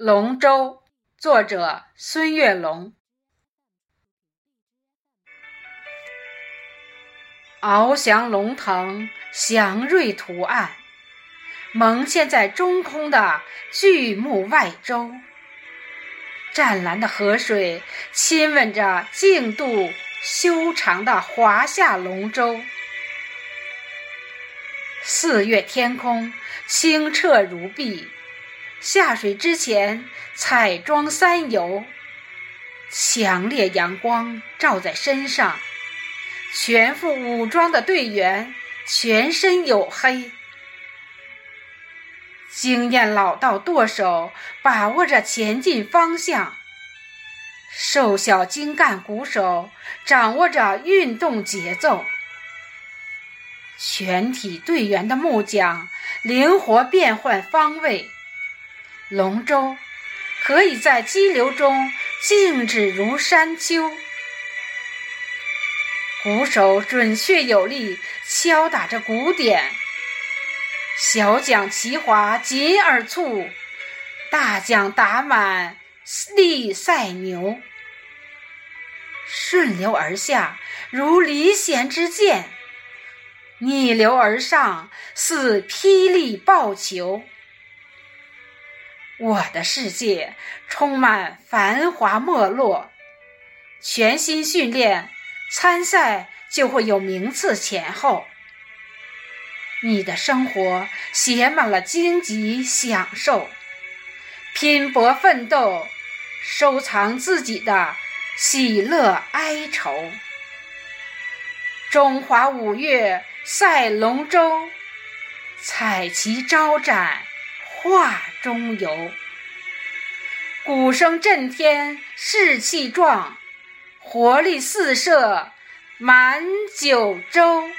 龙舟，作者孙月龙。翱翔龙腾，祥瑞图案，蒙嵌在中空的巨木外周。湛蓝的河水亲吻着净度修长的华夏龙舟。四月天空清澈如碧。下水之前，彩妆三游，强烈阳光照在身上，全副武装的队员全身黝黑。经验老道舵手把握着前进方向，瘦小精干鼓手掌握着运动节奏，全体队员的木桨灵活变换方位。龙舟可以在激流中静止如山丘，鼓手准确有力敲打着鼓点，小桨齐划紧而促，大桨打满力赛牛，顺流而下如离弦之箭，逆流而上似霹雳爆球。我的世界充满繁华没落，全心训练，参赛就会有名次前后。你的生活写满了荆棘享受，拼搏奋斗，收藏自己的喜乐哀愁。中华五月赛龙舟，彩旗招展。画中游，鼓声震天，士气壮，活力四射满九州。